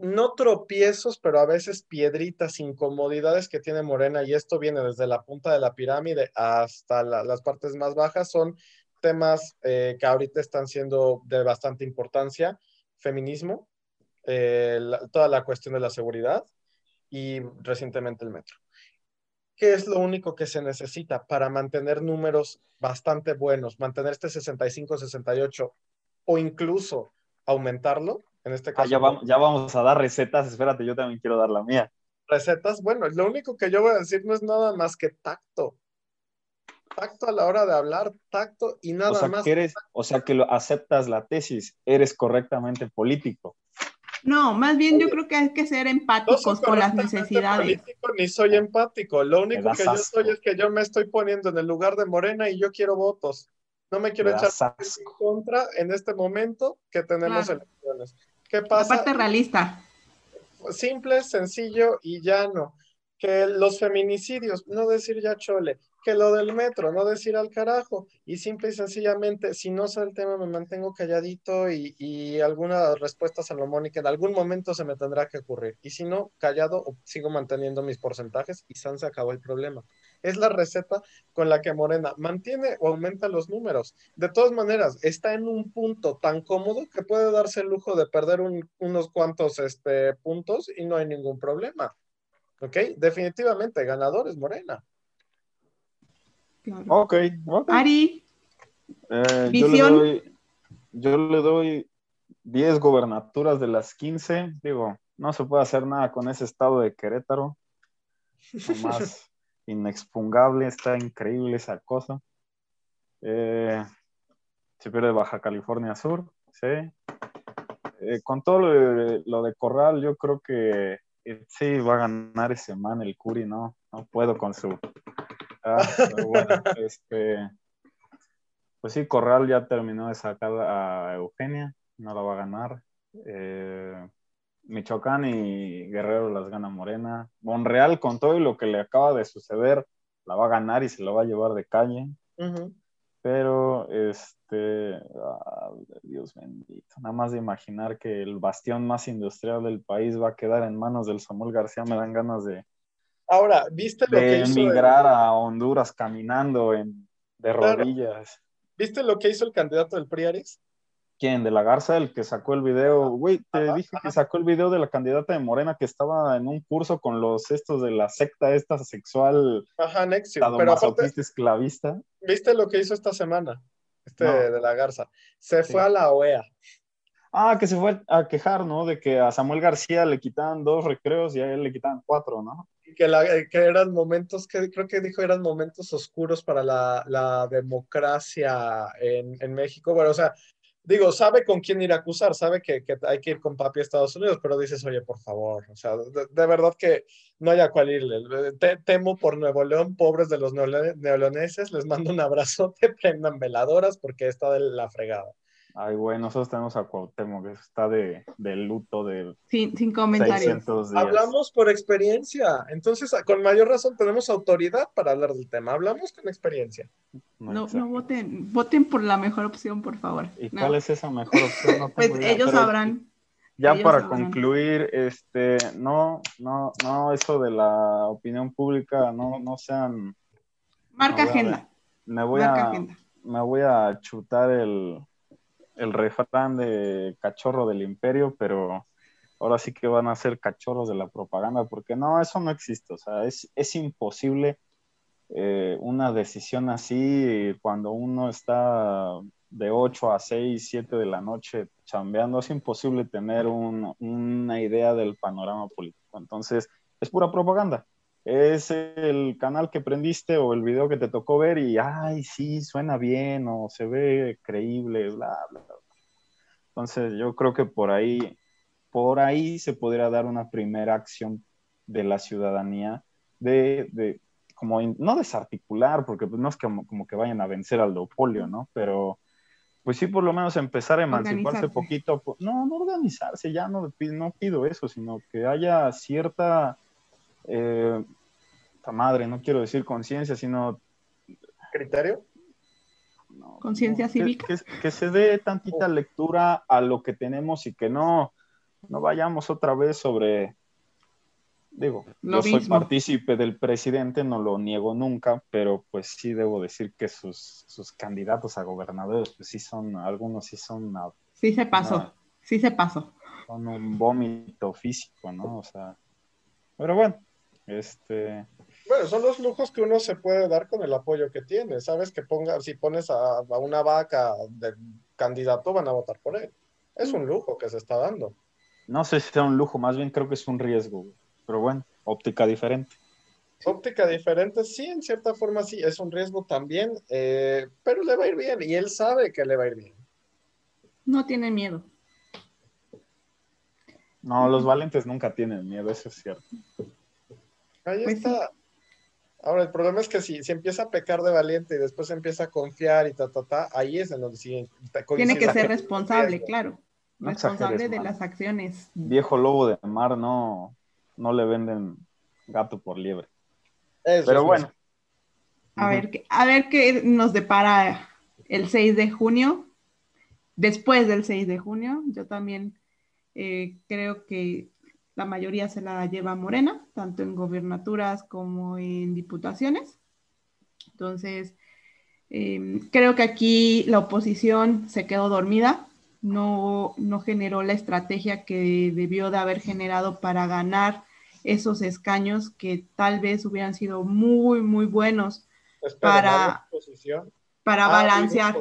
no tropiezos, pero a veces piedritas, incomodidades que tiene Morena, y esto viene desde la punta de la pirámide hasta las partes más bajas, son temas eh, que ahorita están siendo de bastante importancia, feminismo, eh, toda la cuestión de la seguridad y recientemente el metro. ¿Qué es lo único que se necesita para mantener números bastante buenos, mantener este 65, 68 o incluso aumentarlo? En este ah, caso. ya, vamos, ya vamos a dar recetas. Espérate, yo también quiero dar la mía. Recetas, bueno, lo único que yo voy a decir no es nada más que tacto. Tacto a la hora de hablar, tacto y nada o sea, más. Que eres, o sea, que lo, aceptas la tesis, eres correctamente político. No, más bien yo creo que hay que ser empáticos con las necesidades. Político, ni soy empático. Lo único que yo soy es que yo me estoy poniendo en el lugar de Morena y yo quiero votos. No me quiero echar en contra en este momento que tenemos elecciones. ¿Qué pasa? parte realista. Simple, sencillo y llano. Que los feminicidios, no decir ya chole, que lo del metro, no decir al carajo. Y simple y sencillamente, si no sé el tema, me mantengo calladito y, y alguna respuesta salomónica en algún momento se me tendrá que ocurrir. Y si no, callado, sigo manteniendo mis porcentajes y San se acabó el problema. Es la receta con la que Morena mantiene o aumenta los números. De todas maneras, está en un punto tan cómodo que puede darse el lujo de perder unos cuantos este, puntos y no hay ningún problema. ¿Ok? Definitivamente, ganador es Morena. Ok, Ari. Eh, yo, le doy, yo le doy 10 gobernaturas de las 15. Digo, no se puede hacer nada con ese estado de Querétaro. (laughs) Más inexpugnable, está increíble esa cosa. Eh, se pierde Baja California Sur, sí. Eh, con todo lo de, Corral, yo creo que eh, sí va a ganar ese man, el Curi, ¿no? No puedo con su. Ah, (laughs) este, pues sí, Corral ya terminó de sacar a Eugenia, no la va a ganar. Michoacán y Guerrero las gana Morena. Monreal, con todo lo que le acaba de suceder, la va a ganar y se lo va a llevar de calle. Pero, este, Dios bendito, nada más de imaginar que el bastión más industrial del país va a quedar en manos del Samuel García, me dan ganas de. Ahora, ¿viste lo que hizo? emigrar a Honduras caminando en, de rodillas. ¿Viste lo que hizo el candidato del PRIARIS? ¿Quién? ¿De la Garza? El que sacó el video. Güey, te dije que sacó el video de la candidata de Morena que estaba en un curso con los estos de la secta esta sexual. Ajá, Nexium. Pero esclavista. ¿Viste lo que hizo esta semana? Este de la Garza. Se fue a la OEA. Ah, que se fue a quejar, ¿no? De que a Samuel García le quitaban dos recreos y a él le quitaban cuatro, ¿no? Que, que eran momentos, que creo que dijo eran momentos oscuros para la, democracia en, en México. Bueno, o sea, digo, sabe con quién ir a acusar, sabe que, hay que ir con papi a Estados Unidos, pero dices, oye, por favor, o sea, de, verdad que no haya cual irle. temo por Nuevo León, pobres de los neoleoneses, les mando un abrazo, te (laughs) prendan veladoras porque está de la fregada. Ay, güey, nosotros tenemos a Cuauhtémoc, que está de, luto de sin, sin comentarios. Hablamos por experiencia, entonces con mayor razón tenemos autoridad para hablar del tema, hablamos con experiencia. No, no, voten, voten por la mejor opción, por favor. ¿Y cuál es esa mejor opción? (laughs) pues ellos sabrán. Ya para concluir, este, no, no, no, eso de la opinión pública, no, no sean... Marca agenda. Me voy a, me voy a chutar el, el refrán de cachorro del imperio, pero ahora sí que van a ser cachorros de la propaganda, porque no, eso no existe, o sea, es, es imposible eh, una decisión así cuando uno está de 8 a 6, 7 de la noche chambeando, es imposible tener una idea del panorama político. Entonces, es pura propaganda. Es el canal que prendiste o el video que te tocó ver y, ay, sí, suena bien o se ve creíble, bla, bla, bla. Entonces, yo creo que por ahí, por ahí se podría dar una primera acción de la ciudadanía de, de como, no desarticular, porque pues, no es como, como que vayan a vencer al duopolio, ¿no? Pero pues sí, por lo menos empezar a emanciparse poquito. No, no organizarse, ya no, no pido eso, sino que haya cierta, eh, madre, no quiero decir conciencia, sino criterio? conciencia cívica. Que, se dé tantita lectura a lo que tenemos y que no, no vayamos otra vez sobre, digo, yo soy partícipe del presidente, no lo niego nunca, pero pues sí debo decir que sus, sus candidatos a gobernadores, pues sí son, algunos sí son... sí se pasó, sí se pasó. Son un vómito físico, ¿no? O sea, pero bueno, este... Bueno, son los lujos que uno se puede dar con el apoyo que tiene. Sabes que ponga, si pones a, una vaca de candidato, van a votar por él. Es un lujo que se está dando. No sé si sea un lujo, más bien creo que es un riesgo, pero bueno, óptica diferente. Óptica diferente, sí, en cierta forma sí, es un riesgo también, eh, pero le va a ir bien y él sabe que le va a ir bien. No tiene miedo. No, los valientes nunca tienen miedo, eso es cierto. Ahí pues está. Ahora, el problema es que si, si empieza a pecar de valiente y después empieza a confiar y ta, ta, ta, ahí es en donde sí. Tiene que ser responsable, claro. responsable de las acciones. Viejo lobo de mar, no, no le venden gato por liebre. Pero bueno. A ver, a ver qué nos depara el 6 de junio. Después del 6 de junio, yo también eh, creo que la mayoría se la lleva Morena, tanto en gobernaturas como en diputaciones. Entonces, em, creo que aquí la oposición se quedó dormida, no, no generó la estrategia que debió de haber generado para ganar esos escaños que tal vez hubieran sido muy, muy buenos para, para ah, balancear.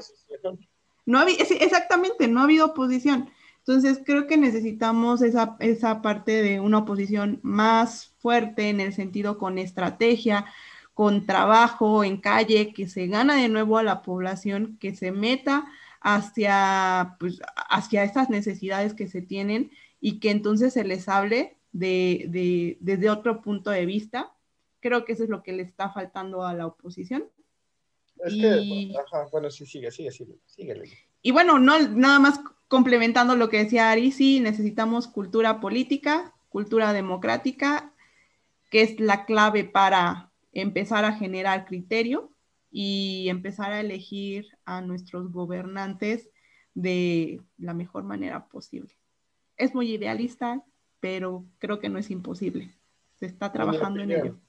No exactamente, no ha habido oposición. Entonces, creo que necesitamos esa, esa parte de una oposición más fuerte en el sentido con estrategia, con trabajo en calle, que se gana de nuevo a la población, que se meta hacia, pues, hacia estas necesidades que se tienen y que entonces se les hable de, desde otro punto de vista. Creo que eso es lo que le está faltando a la oposición. Es que, ajá, bueno, sí, sigue, sigue, sigue, sigue. Y bueno, no, nada más complementando lo que decía Ari, sí, necesitamos cultura política, cultura democrática, que es la clave para empezar a generar criterio y empezar a elegir a nuestros gobernantes de la mejor manera posible. Es muy idealista, pero creo que no es imposible. Se está trabajando en ello.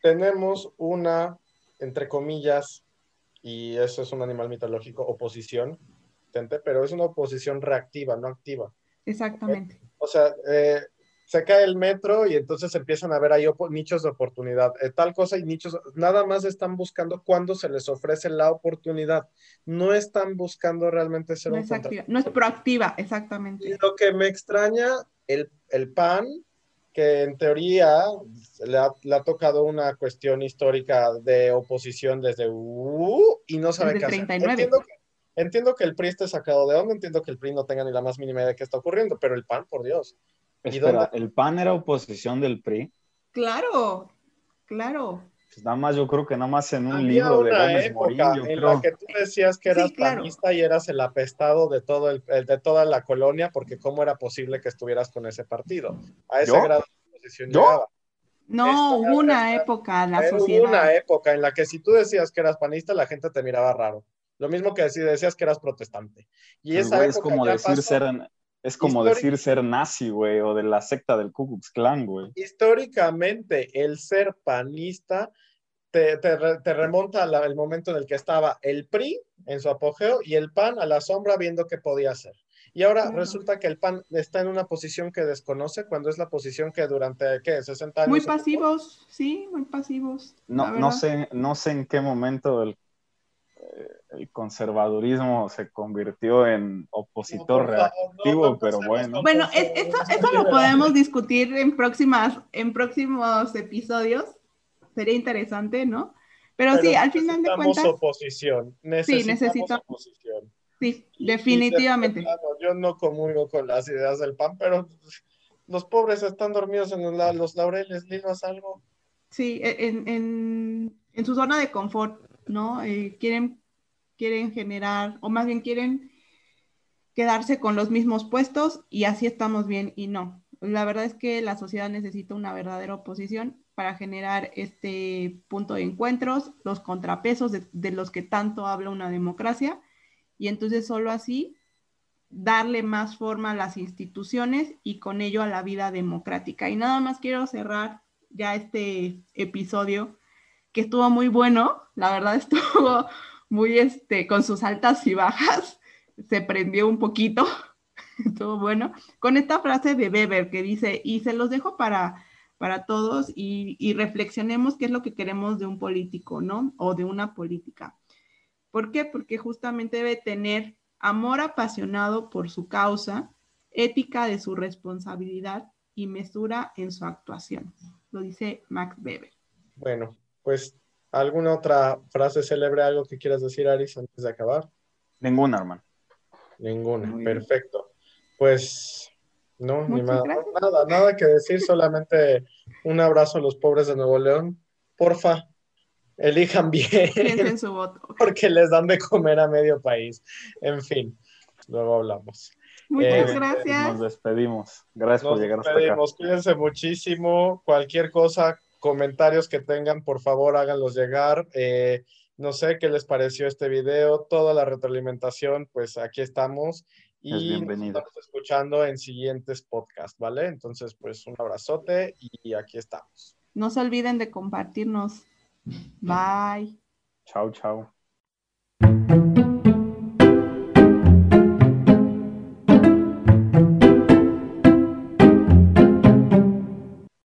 Tenemos una, entre comillas, y eso es un animal mitológico, oposición pero es una oposición reactiva, no activa. Exactamente. O sea, eh, se cae el metro y entonces empiezan a ver ahí nichos de oportunidad, eh, tal cosa y nichos, nada más están buscando cuando se les ofrece la oportunidad, no están buscando realmente ser no es activa, no es proactiva, exactamente. Y lo que me extraña, el, el PAN, que en teoría le ha, tocado una cuestión histórica de oposición desde uh, y no sabe qué hacer. Entiendo que el PRI esté sacado de onda, entiendo que el PRI no tenga ni la más mínima idea de qué está ocurriendo, pero el PAN, por Dios. Espera, ¿el PAN era oposición del PRI? Claro, claro. Pues nada más, yo creo que nada más en un libro de Gómez época en la que tú decías que eras panista y eras el apestado de, todo el, de toda la colonia, porque cómo era posible que estuvieras con ese partido. A ese grado de oposición llegaba. No, hubo una época, la sociedad. Hubo una época en la que si tú decías que eras panista, la gente te miraba raro. Lo mismo que decías que eras protestante. Y esa es como decir ser es como decir ser nazi, güey, o de la secta del Ku Klux Klan, güey. Históricamente, el ser panista te, remonta al momento en el que estaba el PRI en su apogeo y el PAN a la sombra viendo qué podía hacer. Y ahora resulta que el PAN está en una posición que desconoce cuando es la posición que durante, ¿qué? 60 años. Muy pasivos, sí, muy pasivos. No, no, sé, no sé en qué momento el el conservadurismo se convirtió en opositor reactivo, pero bueno. Bueno, esto, lo podemos discutir en, próximas, en próximos episodios. Sería interesante, ¿no? Pero, sí, al final de cuentas. oposición. Necesitamos sí, necesito, oposición. Sí, definitivamente. yo no comulgo con las ideas del PAN, pero los pobres están dormidos en los laureles, ¿ligas algo? Sí, en, en, su zona de confort, ¿no? Eh, quieren quieren generar, o más bien quieren quedarse con los mismos puestos y así estamos bien y no. La verdad es que la sociedad necesita una verdadera oposición para generar este punto de encuentros, los contrapesos de, los que tanto habla una democracia, y entonces solo así darle más forma a las instituciones y con ello a la vida democrática. Y nada más quiero cerrar ya este episodio que estuvo muy bueno, la verdad estuvo (laughs) muy este con sus altas y bajas, se prendió un poquito, (laughs) estuvo bueno, con esta frase de Weber que dice, y se los dejo para para todos y, y, reflexionemos qué es lo que queremos de un político, ¿no? O de una política. ¿Por qué? Porque justamente debe tener amor apasionado por su causa, ética de su responsabilidad y mesura en su actuación. Lo dice Max Weber. Bueno, pues alguna otra frase célebre, algo que quieras decir, Aris, antes de acabar. Ninguna, hermano. Ninguna, perfecto. Pues no, ni nada, nada, nada que decir, solamente un abrazo a los pobres de Nuevo León. Porfa, elijan bien. su voto. (laughs) Porque les dan de comer a medio país. En fin, luego hablamos. Muchas eh, gracias. Nos despedimos. Gracias por llegar hasta acá. Cuídense muchísimo. Cualquier cosa, comentarios que tengan, por favor, háganlos llegar. Eh, no sé qué les pareció este video, toda la retroalimentación, pues aquí estamos y nos estamos escuchando en siguientes podcasts, ¿vale? Entonces, pues un abrazote y aquí estamos. No se olviden de compartirnos. Bye. Chao, chao.